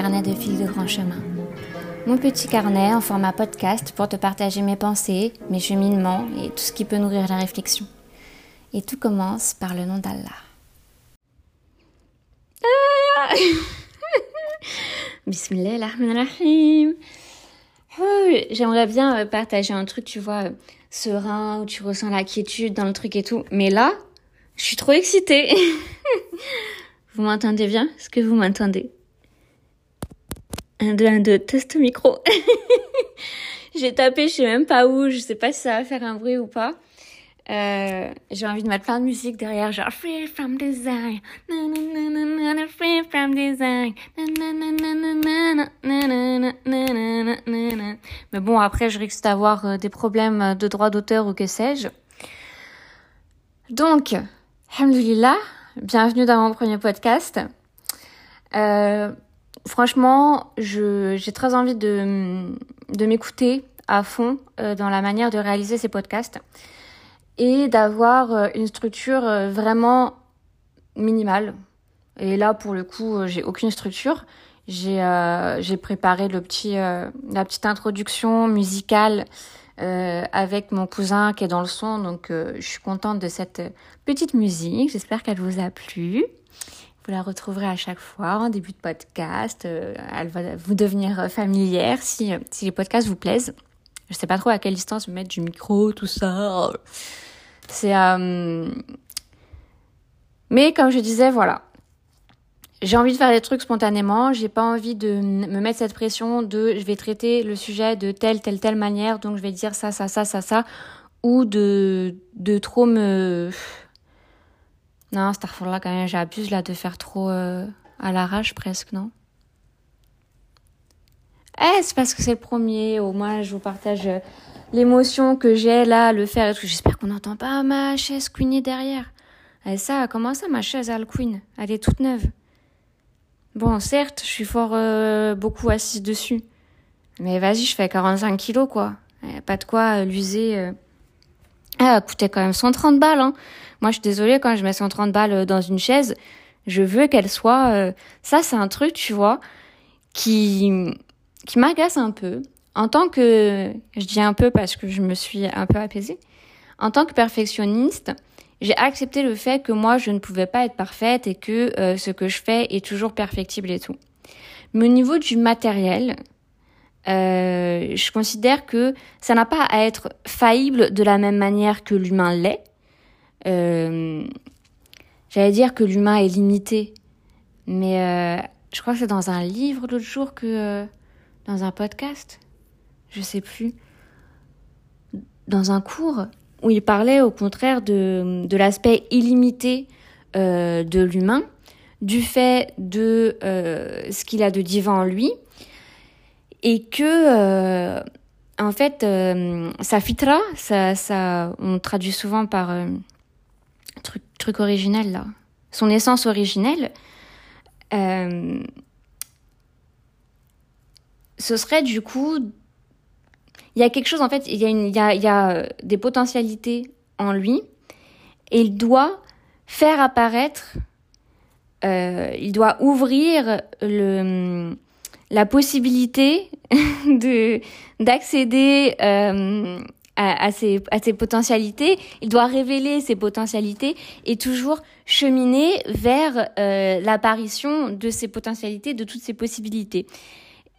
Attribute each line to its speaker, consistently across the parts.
Speaker 1: Carnets de fil de grand chemin. Mon petit carnet en format podcast pour te partager mes pensées, mes cheminements et tout ce qui peut nourrir la réflexion. Et tout commence par le nom d'Allah. Ah Bismillahirrahmanirrahim. J'aimerais bien euh, partager un truc, tu vois, euh, serein, où tu ressens la quiétude dans le truc et tout. Mais là, je suis trop excitée. Vous m'entendez bien Est-ce que vous m'entendez? 1, 2, 1, 2, test micro. J'ai tapé, je sais même pas où, je sais pas si ça va faire un bruit ou pas. Euh, j'ai envie de mettre plein de musique derrière, genre Free from Design, Free from Design, mais bon après je risque d'avoir euh, des problèmes de droit d'auteur ou que sais-je. Donc, alhamdoulilah, bienvenue dans mon premier podcast. Euh, franchement, j'ai très envie de, de m'écouter à fond euh, dans la manière de réaliser ces podcasts et d'avoir euh, une structure euh, vraiment minimale. Et là, pour le coup, j'ai aucune structure. J'ai préparé le petit, la petite introduction musicale avec mon cousin qui est dans le son. Donc, je suis contente de cette petite musique. J'espère qu'elle vous a plu. Vous la retrouverez à chaque fois en début de podcast. Euh, elle va vous devenir familière si, si les podcasts vous plaisent. Je sais pas trop à quelle distance mettre du micro, tout ça. C'est... Euh... Mais comme je disais, voilà. J'ai envie de faire des trucs spontanément. J'ai pas envie de me mettre cette pression de je vais traiter le sujet de telle, telle, telle manière. Donc je vais dire ça, ça, ça, ça, ça. Ou de, de trop me non, là quand même, j'abuse là de faire trop euh, à l'arrache presque, non? Eh, c'est parce que c'est le premier. Au moins, je vous partage euh, l'émotion que j'ai là, le faire. J'espère qu'on n'entend pas ma chaise queenie derrière. Et eh, ça, comment ça, ma chaise à le queen Elle est toute neuve. Bon, certes, je suis fort euh, beaucoup assise dessus. Mais vas-y, je fais 45 kilos, quoi. Eh, pas de quoi l'user. Ah, elle coûtait quand même 130 balles, hein. Moi, je suis désolée, quand je mets 130 balles euh, dans une chaise, je veux qu'elle soit... Euh, ça, c'est un truc, tu vois, qui, qui m'agace un peu. En tant que... Je dis un peu parce que je me suis un peu apaisée. En tant que perfectionniste, j'ai accepté le fait que moi, je ne pouvais pas être parfaite et que euh, ce que je fais est toujours perfectible et tout. Mais au niveau du matériel, euh, je considère que ça n'a pas à être faillible de la même manière que l'humain l'est. Euh, j'allais dire que l'humain est limité, mais euh, je crois que c'est dans un livre l'autre jour que dans un podcast, je sais plus, dans un cours où il parlait au contraire de, de l'aspect illimité de l'humain, du fait de ce qu'il a de divin en lui, et que en fait, sa fitra, ça, ça, on traduit souvent par truc, truc originel là, son essence originelle, euh, ce serait du coup, il y a quelque chose en fait, il y a, il y a, il y a euh, des potentialités en lui. Et il doit faire apparaître, euh, il doit ouvrir le, la possibilité de d'accéder euh, à, ses, à ses potentialités, il doit révéler ses potentialités et toujours cheminer vers euh, l'apparition de ses potentialités, de toutes ses possibilités.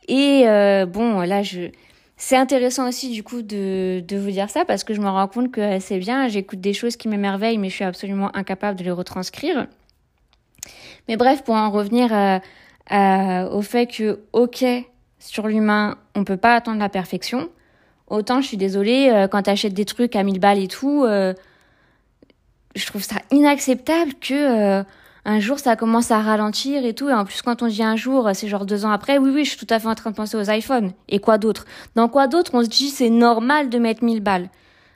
Speaker 1: Et euh, bon, là, je, c'est intéressant aussi du coup de, de vous dire ça parce que je me rends compte que c'est bien, j'écoute des choses qui m'émerveillent, mais je suis absolument incapable de les retranscrire. Mais bref, pour en revenir euh, au fait que, ok, sur l'humain, on peut pas attendre la perfection. Autant je suis désolée, euh, quand t'achètes des trucs à 1000 balles et tout, euh, je trouve ça inacceptable que euh, un jour ça commence à ralentir et tout. Et en plus, quand on dit un jour, c'est genre deux ans après, oui, oui, je suis tout à fait en train de penser aux iPhones. Et quoi d'autre? Dans quoi d'autre on se dit c'est normal de mettre 1000 balles?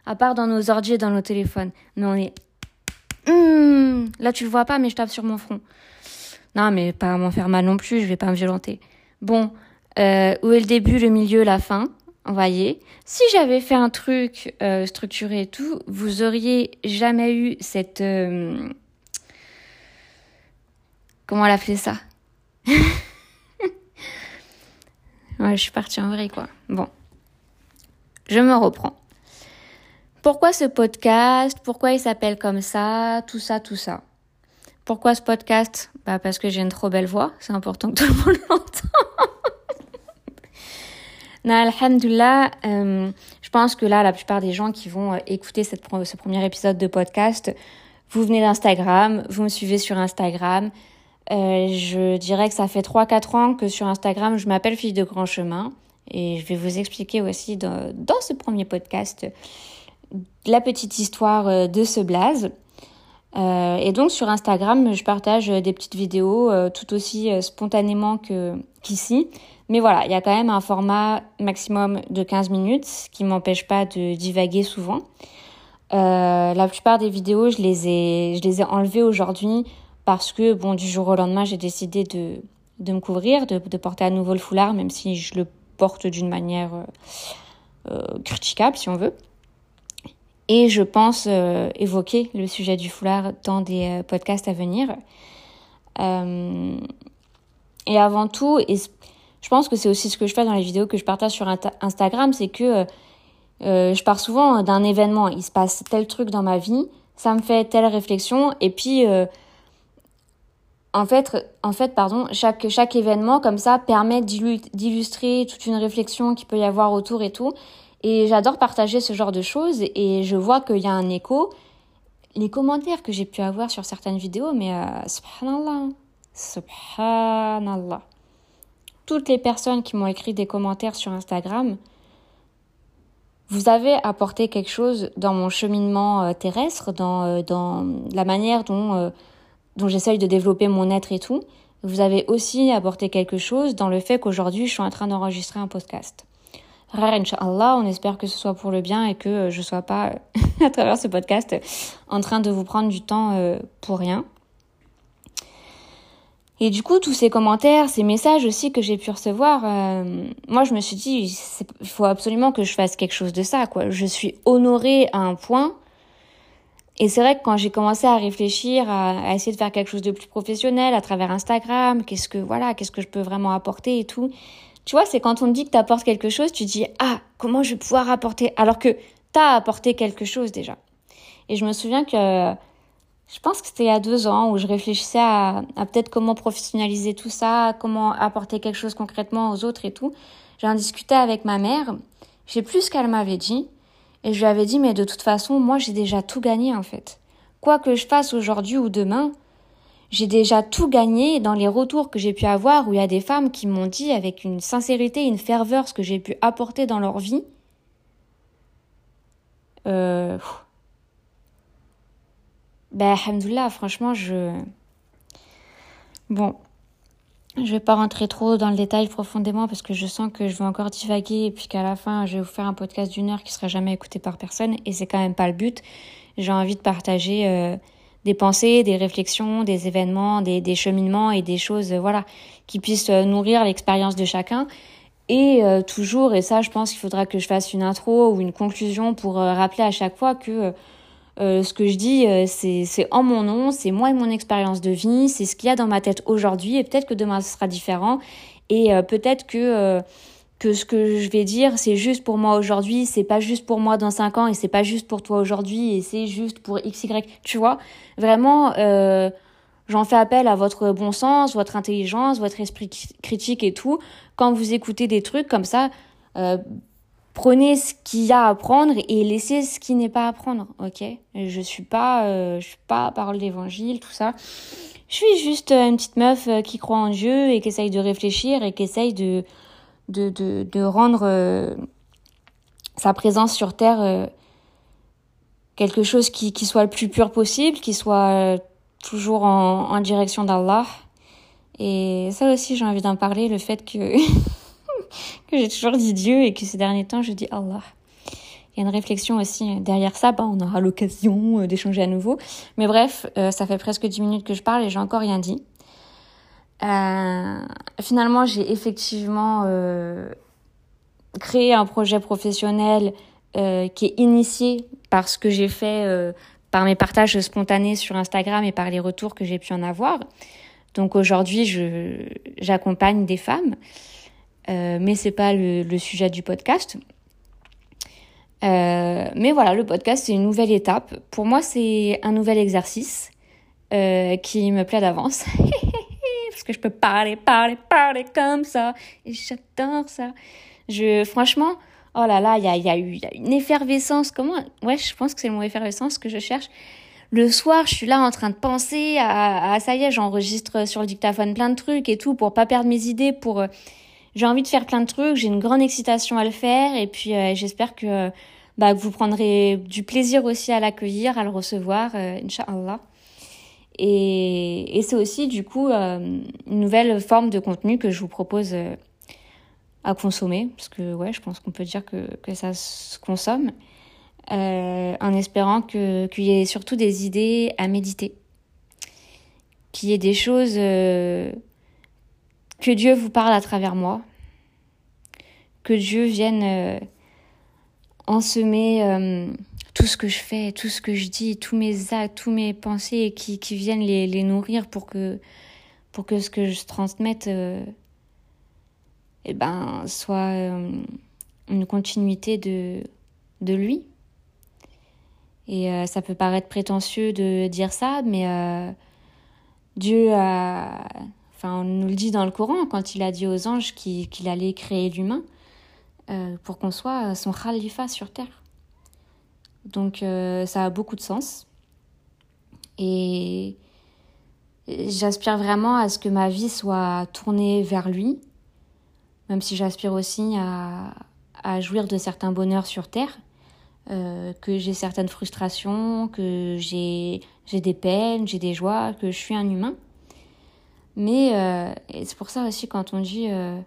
Speaker 1: À part dans nos ordi et dans nos téléphones. Mais on est... Hum, là, tu le vois pas, mais je tape sur mon front. Non, mais pas m'en faire mal non plus, je vais pas me violenter. Bon, où est le début, le milieu, la fin? Voyez, si j'avais fait un truc euh, structuré et tout, vous auriez jamais eu cette... Euh, comment elle a fait ça? Ouais, je suis partie en vrai, quoi. Bon. Je me reprends. Pourquoi ce podcast? Pourquoi il s'appelle comme ça? Tout ça, tout ça. Pourquoi ce podcast? Bah parce que j'ai une trop belle voix. C'est important que tout le monde l'entende. non, alhamdulillah, euh, je pense que là, la plupart des gens qui vont euh, écouter ce premier épisode de podcast, vous venez d'Instagram, vous me suivez sur Instagram. Euh, je dirais que ça fait 3-4 ans que sur Instagram, je m'appelle Fille de Grand Chemin. Et je vais vous expliquer aussi dans, dans ce premier podcast la petite histoire euh, de ce blaze. Euh, et donc sur Instagram, je partage des petites vidéos euh, tout aussi spontanément qu'ici. Mais voilà, il y a quand même un format maximum de 15 minutes, ce qui m'empêche pas de divaguer souvent. la plupart des vidéos, je les ai, je les ai enlevées aujourd'hui parce que, bon, du jour au lendemain, j'ai décidé de, de me couvrir, de, porter à nouveau le foulard, même si je le porte d'une manière euh, critiquable, si on veut. Et je pense euh, évoquer le sujet du foulard dans des euh, podcasts à venir. Euh, et avant tout, et je pense que c'est aussi ce que je fais dans les vidéos que je partage sur Instagram, c'est que je pars souvent d'un événement. Il se passe tel truc dans ma vie, ça me fait telle réflexion, et puis en fait, en fait, pardon, chaque chaque événement comme ça permet d'illustrer toute une réflexion qui peut y avoir autour et tout. Et j'adore partager ce genre de choses et je vois qu'il y a un écho. Les commentaires que j'ai pu avoir sur certaines vidéos, mais euh, subhanallah, subhanallah. Toutes les personnes qui m'ont écrit des commentaires sur Instagram, vous avez apporté quelque chose dans mon cheminement euh, terrestre, dans, euh, dans la manière dont, euh, dont j'essaye de développer mon être et tout. Vous avez aussi apporté quelque chose dans le fait qu'aujourd'hui, je suis en train d'enregistrer un podcast. Rare, Inch'Allah, on espère que ce soit pour le bien et que euh, je sois pas, à travers ce podcast, en train de vous prendre du temps euh, pour rien. Et du coup, tous ces commentaires, ces messages aussi que j'ai pu recevoir, euh, moi je me suis dit, il faut absolument que je fasse quelque chose de ça, quoi. Je suis honorée à un point. Et c'est vrai que quand j'ai commencé à réfléchir, à, à, essayer de faire quelque chose de plus professionnel à travers Instagram, qu'est-ce que voilà, qu'est-ce que je peux vraiment apporter et tout, tu vois, c'est quand on te dit que tu apportes quelque chose, tu dis ah comment je vais pouvoir apporter alors que tu as apporté quelque chose déjà. Et je me souviens que je pense que c'était il y a deux ans où je réfléchissais à, peut-être comment professionnaliser tout ça, comment apporter quelque chose concrètement aux autres et tout. J'en discutais avec ma mère. J'ai plus ce qu'elle m'avait dit. Et je lui avais dit, mais de toute façon, moi, j'ai déjà tout gagné, en fait. Quoi que je fasse aujourd'hui ou demain, j'ai déjà tout gagné dans les retours que j'ai pu avoir où il y a des femmes qui m'ont dit avec une sincérité, une ferveur ce que j'ai pu apporter dans leur vie. Euh... Ben, alhamdoulilah, franchement, je... Bon, je vais pas rentrer trop dans le détail profondément parce que je sens que je vais encore divaguer et puis qu'à la fin, je vais vous faire un podcast d'une heure qui sera jamais écouté par personne et c'est quand même pas le but. J'ai envie de partager... Euh des pensées, des réflexions, des événements, des, cheminements et des choses, euh, voilà, qui puissent euh, nourrir l'expérience de chacun. Et euh, toujours, et ça, je pense qu'il faudra que je fasse une intro ou une conclusion pour rappeler à chaque fois que ce que je dis, c'est en mon nom, c'est moi et mon expérience de vie, c'est ce qu'il y a dans ma tête aujourd'hui, et peut-être que demain ce sera différent, et peut-être que que ce que je vais dire, c'est juste pour moi aujourd'hui, c'est pas juste pour moi dans 5 ans et c'est pas juste pour toi aujourd'hui et c'est juste pour XY. Tu vois, vraiment, euh, j'en fais appel à votre bon sens, votre intelligence, votre esprit critique et tout. Quand vous écoutez des trucs comme ça, euh, prenez ce qu'il y a à prendre et laissez ce qui n'est pas à prendre, ok? Je suis pas, euh, je suis pas parole d'évangile, tout ça. Je suis juste une petite meuf qui croit en Dieu et qui essaye de réfléchir et qui essaye de de, de, de rendre euh, sa présence sur Terre euh, quelque chose qui, qui soit le plus pur possible, qui soit euh, toujours en, direction d'Allah. Et ça aussi, j'ai envie d'en parler, le fait que, que j'ai toujours dit Dieu et que ces derniers temps, je dis Allah. Il y a une réflexion aussi derrière ça, bah, on aura l'occasion d'échanger à nouveau. Mais bref, ça fait presque 10 minutes que je parle et j'ai encore rien dit. Finalement, j'ai effectivement euh, créé un projet professionnel euh, qui est initié par ce que j'ai fait, par mes partages spontanés sur Instagram et par les retours que j'ai pu en avoir. Donc aujourd'hui, j'accompagne des femmes, euh, mais c'est pas le, sujet du podcast. Euh, mais voilà, le podcast c'est une nouvelle étape. Pour moi, c'est un nouvel exercice euh, qui me plaît d'avance. Que je peux parler, parler, parler comme ça. Et j'adore ça. Je, franchement, oh là là, il y a, y, a y a une effervescence. Comment Ouais, je pense que c'est le mot effervescence que je cherche le soir, je suis là en train de penser à, ça y est, j'enregistre sur le dictaphone plein de trucs et tout pour pas perdre mes idées, pour euh, j'ai envie de faire plein de trucs, j'ai une grande excitation à le faire et puis euh, j'espère que bah, que vous prendrez du plaisir aussi à l'accueillir, à le recevoir, euh, Inch'Allah. Et, et c'est aussi du coup une nouvelle forme de contenu que je vous propose à consommer, parce que ouais, je pense qu'on peut dire que, que ça se consomme. Euh, en espérant qu'il y ait surtout des idées à méditer, qu'il y ait des choses euh, que Dieu vous parle à travers moi, que Dieu vienne euh, ensemer tout ce que je fais, tout ce que je dis, tous mes actes, tous mes pensées, qui, viennent les, nourrir pour que, ce que je transmette eh ben, soit une continuité de, lui. Et euh, ça peut paraître prétentieux de dire ça, mais euh, Dieu a... Enfin, on nous le dit dans le Coran, quand il a dit aux anges qu'il allait créer l'humain, euh, pour qu'on soit son khalifa sur Terre. Donc ça a beaucoup de sens. Et j'aspire vraiment à ce que ma vie soit tournée vers lui, même si j'aspire aussi à, à jouir de certains bonheurs sur Terre. Euh, que j'ai certaines frustrations, que j'ai des peines, j'ai des joies, que je suis un humain. Mais euh, c'est pour ça aussi quand on dit euh,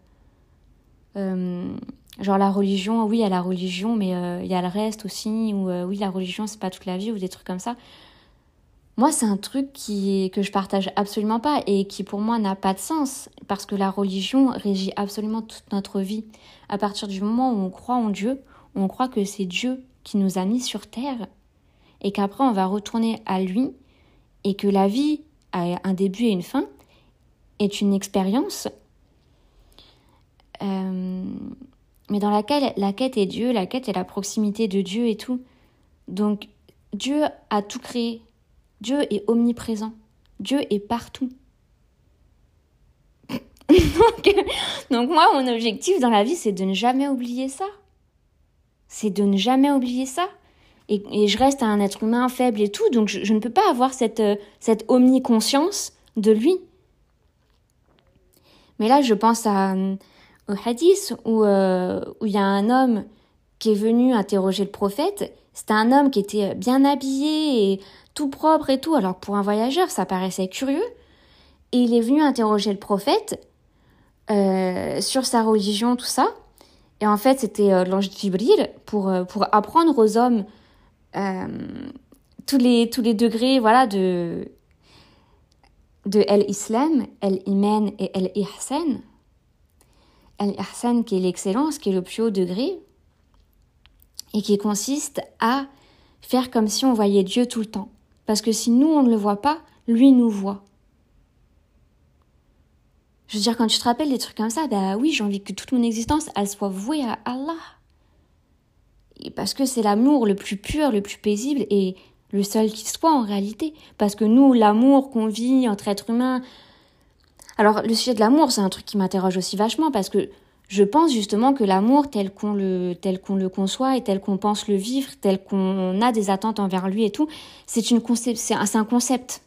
Speaker 1: euh genre la religion, oui il y a la religion, mais il y a le reste aussi, ou oui la religion c'est pas toute la vie, ou des trucs comme ça. Moi c'est un truc qui, que je partage absolument pas et qui pour moi n'a pas de sens, parce que la religion régit absolument toute notre vie. À partir du moment où on croit en Dieu, on croit que c'est Dieu qui nous a mis sur terre et qu'après on va retourner à lui et que la vie a un début et une fin est une expérience euh, mais dans laquelle la quête est Dieu, la quête est la proximité de Dieu et tout. Donc Dieu a tout créé. Dieu est omniprésent. Dieu est partout. donc, moi, mon objectif dans la vie, c'est de ne jamais oublier ça c'est de ne jamais oublier ça. Et, je reste un être humain faible et tout, donc je, ne peux pas avoir cette, euh, cette omniconscience de lui. Mais là, je pense à, euh, au hadith où euh, où il y a un homme qui est venu interroger le prophète. C'était un homme qui était bien habillé et tout propre et tout. Alors pour un voyageur, ça paraissait curieux. Et il est venu interroger le prophète euh, sur sa religion, tout ça. Et en fait, c'était euh, l'ange Jibril pour, euh, pour apprendre aux hommes tous, les, tous les degrés voilà, de, de El-Islam, El-Iman et El-Ihsan. El-Ihsan qui est l'excellence, qui est le plus haut degré, et qui consiste à faire comme si on voyait Dieu tout le temps. Parce que si nous, on ne le voit pas, lui nous voit. Je veux dire, quand tu te rappelles des trucs comme ça, bah oui, j'ai envie que toute mon existence, elle soit vouée à Allah. Parce que c'est l'amour le plus pur, le plus paisible et le seul qui soit en réalité. Parce que nous, l'amour qu'on vit entre êtres humains. Alors, le sujet de l'amour, c'est un truc qui m'interroge aussi vachement parce que je pense justement que l'amour tel qu'on le, tel conçoit et tel qu'on pense le vivre, tel qu'on a des attentes envers lui et tout, c'est une c'est un, concept.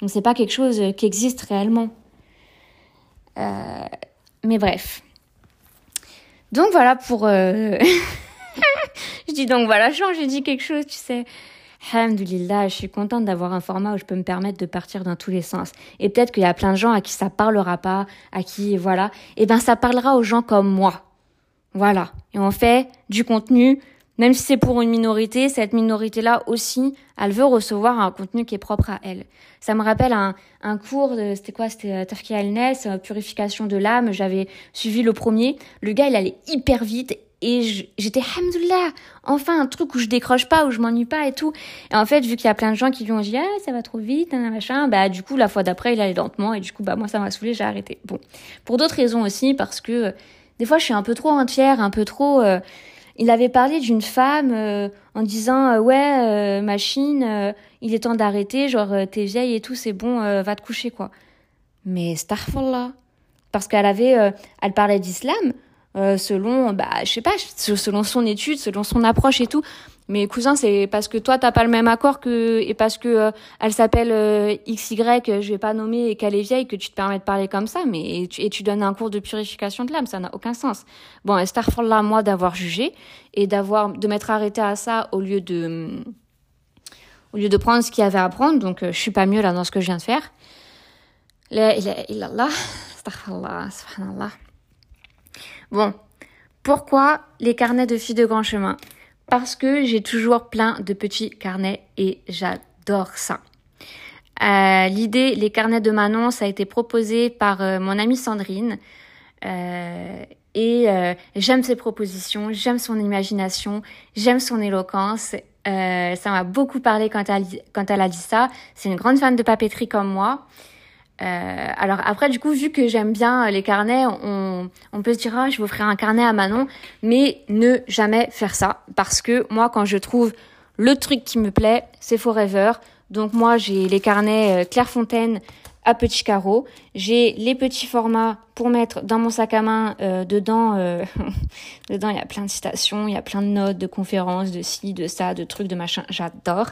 Speaker 1: Donc c'est pas quelque chose qui existe réellement. Euh, mais bref. Donc voilà pour... Euh... je dis donc voilà, j'ai dit quelque chose, tu sais. Alhamdulillah, je suis contente d'avoir un format où je peux me permettre de partir dans tous les sens. Et peut-être qu'il y a plein de gens à qui ça parlera pas, à qui, voilà. Eh ben, ça parlera aux gens comme moi. Voilà. Et on fait du contenu même si c'est pour une minorité, cette minorité-là aussi, elle veut recevoir un contenu qui est propre à elle. Ça me rappelle un, un cours, de, c'était quoi C'était euh, Tafki Alnes, euh, purification de l'âme. J'avais suivi le premier. Le gars, il allait hyper vite, et j'étais hamdoullah enfin un truc où je décroche pas où je m'ennuie pas et tout. Et en fait vu qu'il y a plein de gens qui lui ont dit ah ça va trop vite machin bah du coup la fois d'après il allait lentement et du coup bah moi ça m'a saoulé j'ai arrêté. Bon. Pour d'autres raisons aussi parce que euh, des fois je suis un peu trop entière un peu trop euh, il avait parlé d'une femme euh, en disant ouais machine il est temps d'arrêter genre t'es vieille et tout c'est bon va te coucher quoi. Mais starfallah parce qu'elle avait elle parlait d'islam euh, selon, bah, je sais pas, selon son étude, selon son approche et tout. Mais cousin, c'est parce que toi t'as pas le même accord que et parce que euh, elle s'appelle euh, XY, je vais pas nommer et qu'elle est vieille que tu te permets de parler comme ça. Mais et tu, et tu donnes un cours de purification de l'âme, ça n'a aucun sens. Bon, là moi d'avoir jugé et d'avoir de m'être arrêté à ça au lieu de au lieu de prendre ce qu'il y avait à prendre. Donc je suis pas mieux là dans ce que je viens de faire. La ilaha illallah, subhanallah. Bon, pourquoi les carnets de filles de grand chemin? Parce que j'ai toujours plein de petits carnets et j'adore ça. Euh, l'idée, les carnets de Manon, ça a été proposé par euh, mon amie Sandrine. Euh, et j'aime ses propositions, j'aime son imagination, j'aime son éloquence. ça m'a beaucoup parlé quand elle, quand elle a dit ça. C'est une grande fan de papeterie comme moi. Euh, alors après, du coup, vu que j'aime bien les carnets, on, on peut se dire, ah, je vais offrir un carnet à Manon, mais ne jamais faire ça. Parce que moi, quand je trouve le truc qui me plaît, c'est forever. Donc moi, j'ai les carnets euh, Clairefontaine à petits carreaux. J'ai les petits formats pour mettre dans mon sac à main. Euh, dedans, euh, dedans, il y a plein de citations, il y a plein de notes, de conférences, de ci, de ça, de trucs, de machin. J'adore.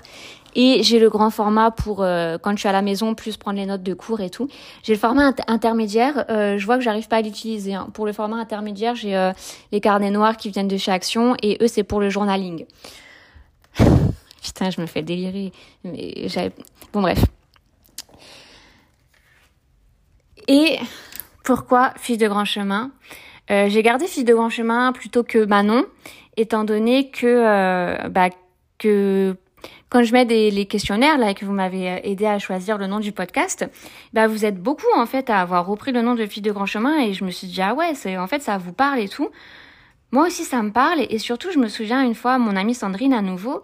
Speaker 1: Et j'ai le grand format pour euh, quand je suis à la maison, plus prendre les notes de cours et tout. J'ai le format intermédiaire. je vois que j'arrive pas à l'utiliser. Hein. Pour le format intermédiaire, j'ai les carnets noirs qui viennent de chez Action et eux, c'est pour le journaling. Putain, je me fais délirer. Mais bon bref. Et pourquoi Fille de grand chemin? Euh, J'ai gardé Fille de grand chemin plutôt que Manon, étant donné que, euh, bah, quand je mets les questionnaires là et que vous m'avez aidé à choisir le nom du podcast, bah vous êtes beaucoup en fait à avoir repris le nom de Fille de grand chemin et je me suis dit ah ouais en fait ça vous parle et tout. Moi aussi ça me parle et surtout je me souviens une fois mon amie Sandrine à nouveau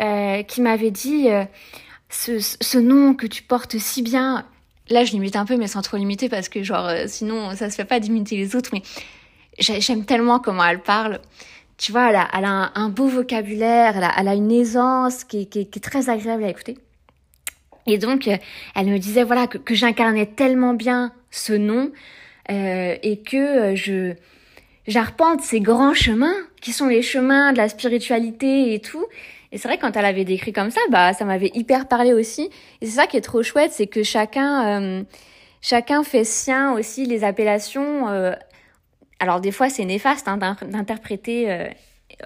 Speaker 1: euh, qui m'avait dit ce nom que tu portes si bien là je limite un peu mais sans trop limiter parce que genre euh, sinon ça se fait pas d'imiter les autres mais j'aime tellement comment elle parle. Tu vois elle a, elle a un, beau vocabulaire elle a, une aisance qui est, très agréable à écouter. Et donc euh, elle me disait voilà que, j'incarnais tellement bien ce nom euh, et que je j'arpente ces grands chemins qui sont les chemins de la spiritualité et tout et c'est vrai quand elle avait décrit comme ça, bah ça m'avait hyper parlé aussi. Et c'est ça qui est trop chouette, c'est que chacun euh, chacun fait sien aussi les appellations. Euh, alors des fois c'est néfaste hein, d'interpréter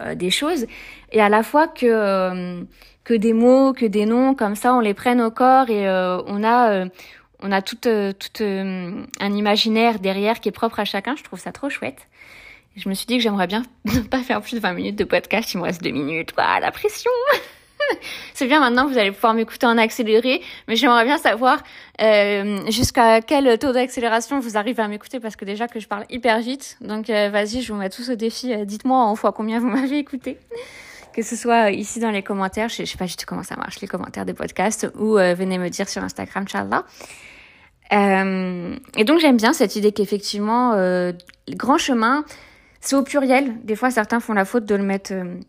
Speaker 1: euh, des choses, et à la fois que que des mots, que des noms comme ça, on les prenne au corps et on a on a tout, tout un imaginaire derrière qui est propre à chacun. Je trouve ça trop chouette je me suis dit que j'aimerais bien ne pas faire plus de 20 minutes de podcast, il me reste 2 minutes, quoi, la pression C'est bien maintenant, vous allez pouvoir m'écouter en accéléré, mais j'aimerais bien savoir euh, jusqu'à quel taux d'accélération vous arrivez à m'écouter, parce que déjà que je parle hyper vite, donc euh, vas-y, je vous mets tous au défi, euh, dites-moi en fois combien vous m'avez écouté que ce soit ici dans les commentaires, je, sais pas du tout comment ça marche, les commentaires des podcasts, ou venez me dire sur Instagram, Inch'Allah. et donc j'aime bien cette idée qu'effectivement, grand chemin, c'est au pluriel. Des fois, certains font la faute de le mettre euh,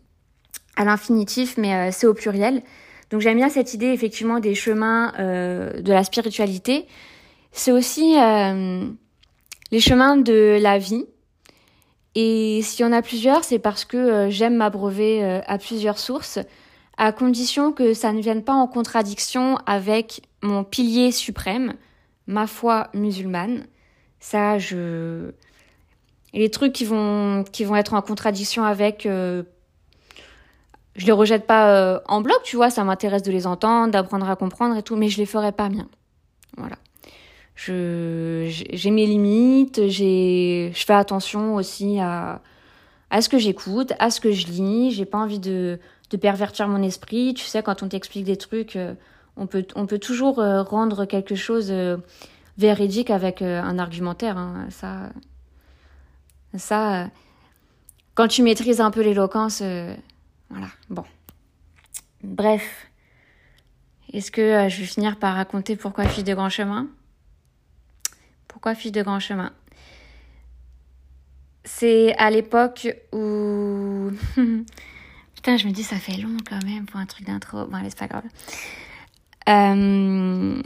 Speaker 1: à l'infinitif, mais euh, c'est au pluriel. Donc j'aime bien cette idée effectivement des chemins euh, de la spiritualité. C'est aussi les chemins de la vie. Et s'il y en a plusieurs, c'est parce que j'aime m'abreuver à plusieurs sources, à condition que ça ne vienne pas en contradiction avec mon pilier suprême, ma foi musulmane. Ça, je et les trucs qui vont, qui vont être en contradiction avec, euh, je les rejette pas euh, en bloc, tu vois, ça m'intéresse de les entendre, d'apprendre à comprendre et tout, mais je les ferai pas bien. Voilà. Je, j'ai mes limites, j'ai, je fais attention aussi à, à ce que j'écoute, à ce que je lis, j'ai pas envie de, de pervertir mon esprit. Tu sais, quand on t'explique des trucs, euh, on peut, on peut toujours rendre quelque chose véridique avec un argumentaire, hein, ça, ça, quand tu maîtrises un peu l'éloquence, voilà, bon. Bref. Est-ce que je vais finir par raconter pourquoi fille de grand chemin? Pourquoi fille de grand chemin? C'est à l'époque où... Putain, je me dis, ça fait long quand même pour un truc d'intro. Bon, allez, c'est pas grave. Euh,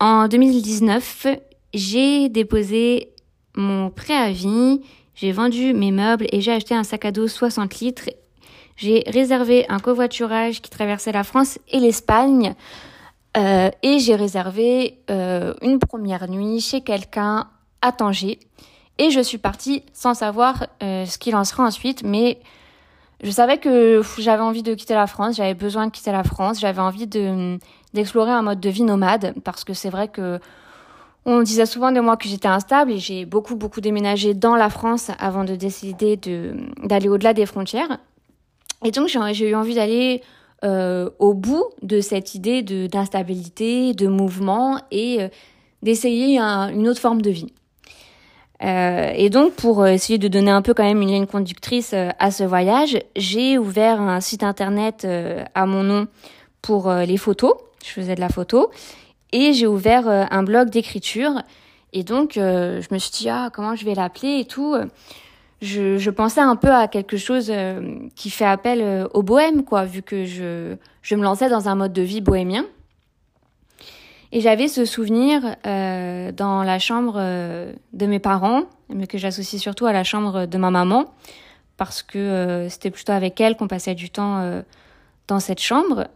Speaker 1: en 2019, j'ai déposé mon préavis, j'ai vendu mes meubles et j'ai acheté un sac à dos 60 litres. J'ai réservé un covoiturage qui traversait la France et l'Espagne. Euh, et j'ai réservé euh, une première nuit chez quelqu'un à Tanger. Et je suis partie sans savoir ce qu'il en sera ensuite, mais je savais que j'avais envie de quitter la France, j'avais besoin de quitter la France, j'avais envie de d'explorer un mode de vie nomade parce que c'est vrai que on disait souvent de moi que j'étais instable et j'ai beaucoup beaucoup déménagé dans la France avant de décider de d'aller au-delà des frontières. Et donc j'ai eu envie d'aller euh, au bout de cette idée d'instabilité, de mouvement et euh, d'essayer une autre forme de vie. Euh, et donc, pour essayer de donner un peu quand même une ligne conductrice à ce voyage, j'ai ouvert un site internet à mon nom pour les photos. Je faisais de la photo. Et j'ai ouvert un blog d'écriture. Et donc, je me suis dit, ah, comment je vais l'appeler et tout. Je, pensais un peu à quelque chose qui fait appel au bohème, quoi, vu que je, je me lançais dans un mode de vie bohémien. Et j'avais ce souvenir euh, dans la chambre euh, de mes parents, mais que j'associe surtout à la chambre de ma maman, parce que euh, c'était plutôt avec elle qu'on passait du temps euh, dans cette chambre.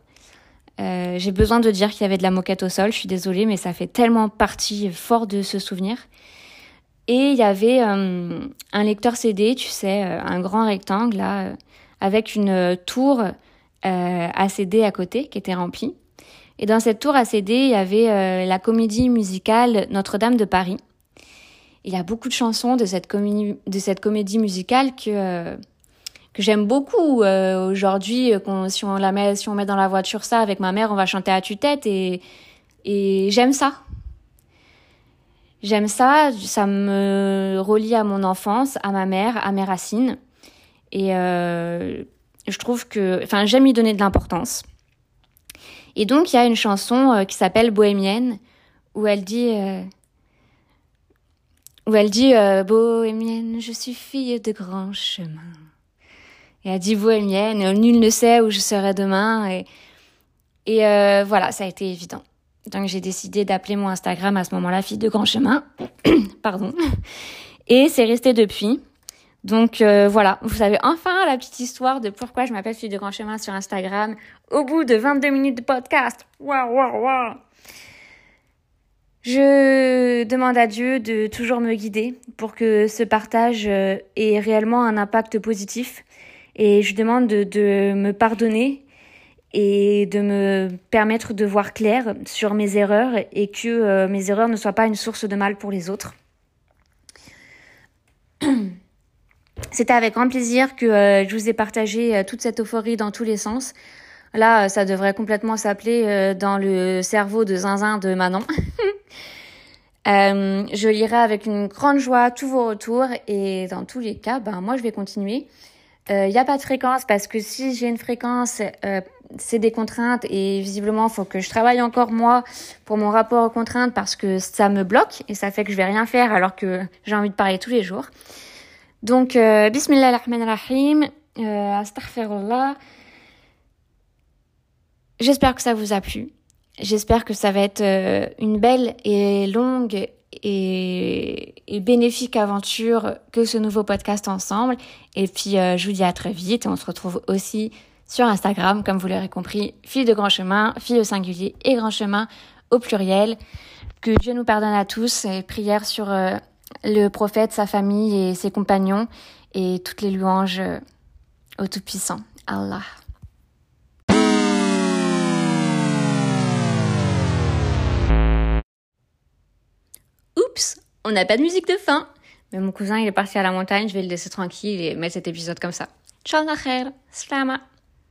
Speaker 1: Euh, j'ai besoin de dire qu'il y avait de la moquette au sol, je suis désolée, mais ça fait tellement partie fort de ce souvenir. Et il y avait un lecteur CD, tu sais, un grand rectangle là, avec une tour à CD à côté qui était remplie. Et dans cette tour à CD, il y avait euh, la comédie musicale Notre-Dame de Paris. Il y a beaucoup de chansons de cette, de cette comédie musicale que, euh, que j'aime beaucoup. Euh, aujourd'hui, si, on la met, si on met dans la voiture ça avec ma mère, on va chanter à tue-tête et, et j'aime ça. J'aime ça, ça me relie à mon enfance, à ma mère, à mes racines. Et je trouve que, enfin, j'aime y donner de l'importance. Et donc il y a une chanson euh, qui s'appelle Bohémienne où elle dit euh, où elle dit euh, Bohémienne, je suis fille de grand chemin. Et elle dit Bohémienne, nul ne sait où je serai demain. Et, et voilà, ça a été évident. Donc j'ai décidé d'appeler mon Instagram à ce moment-là fille de grand chemin. Pardon. Et c'est resté depuis. Donc euh, voilà, vous savez enfin la petite histoire de pourquoi je m'appelle Fille de Grand Chemin sur Instagram au bout de 22 minutes de podcast. Waouh, waouh, waouh. Je demande à Dieu de toujours me guider pour que ce partage euh, ait réellement un impact positif. Et je demande de, me pardonner et de me permettre de voir clair sur mes erreurs et que euh, mes erreurs ne soient pas une source de mal pour les autres. C'était avec grand plaisir que euh, je vous ai partagé euh, toute cette euphorie dans tous les sens. Là, ça devrait complètement s'appeler dans le cerveau de zinzin de Manon. je lirai avec une grande joie tous vos retours et dans tous les cas, ben moi je vais continuer. Il n'y a pas de fréquence parce que si j'ai une fréquence, c'est des contraintes et visiblement il faut que je travaille encore moi pour mon rapport aux contraintes parce que ça me bloque et ça fait que je vais rien faire alors que j'ai envie de parler tous les jours. Donc, euh, Bismillah ar-Rahman ar-Rahim, euh, astaghfirullah. J'espère que ça vous a plu. J'espère que ça va être euh, une belle et longue et, et, bénéfique aventure que ce nouveau podcast ensemble. Et puis, euh, je vous dis à très vite on se retrouve aussi sur Instagram, comme vous l'aurez compris, fille de grand chemin, fille au singulier et grand chemin au pluriel. Que Dieu nous pardonne à tous et prière sur le prophète, sa famille et ses compagnons, et toutes les louanges au Tout-Puissant, Allah. Oups, on n'a pas de musique de fin. Mais mon cousin, il est parti à la montagne, je vais le laisser tranquille et mettre cet épisode comme ça. Inch'Allah khair, slama.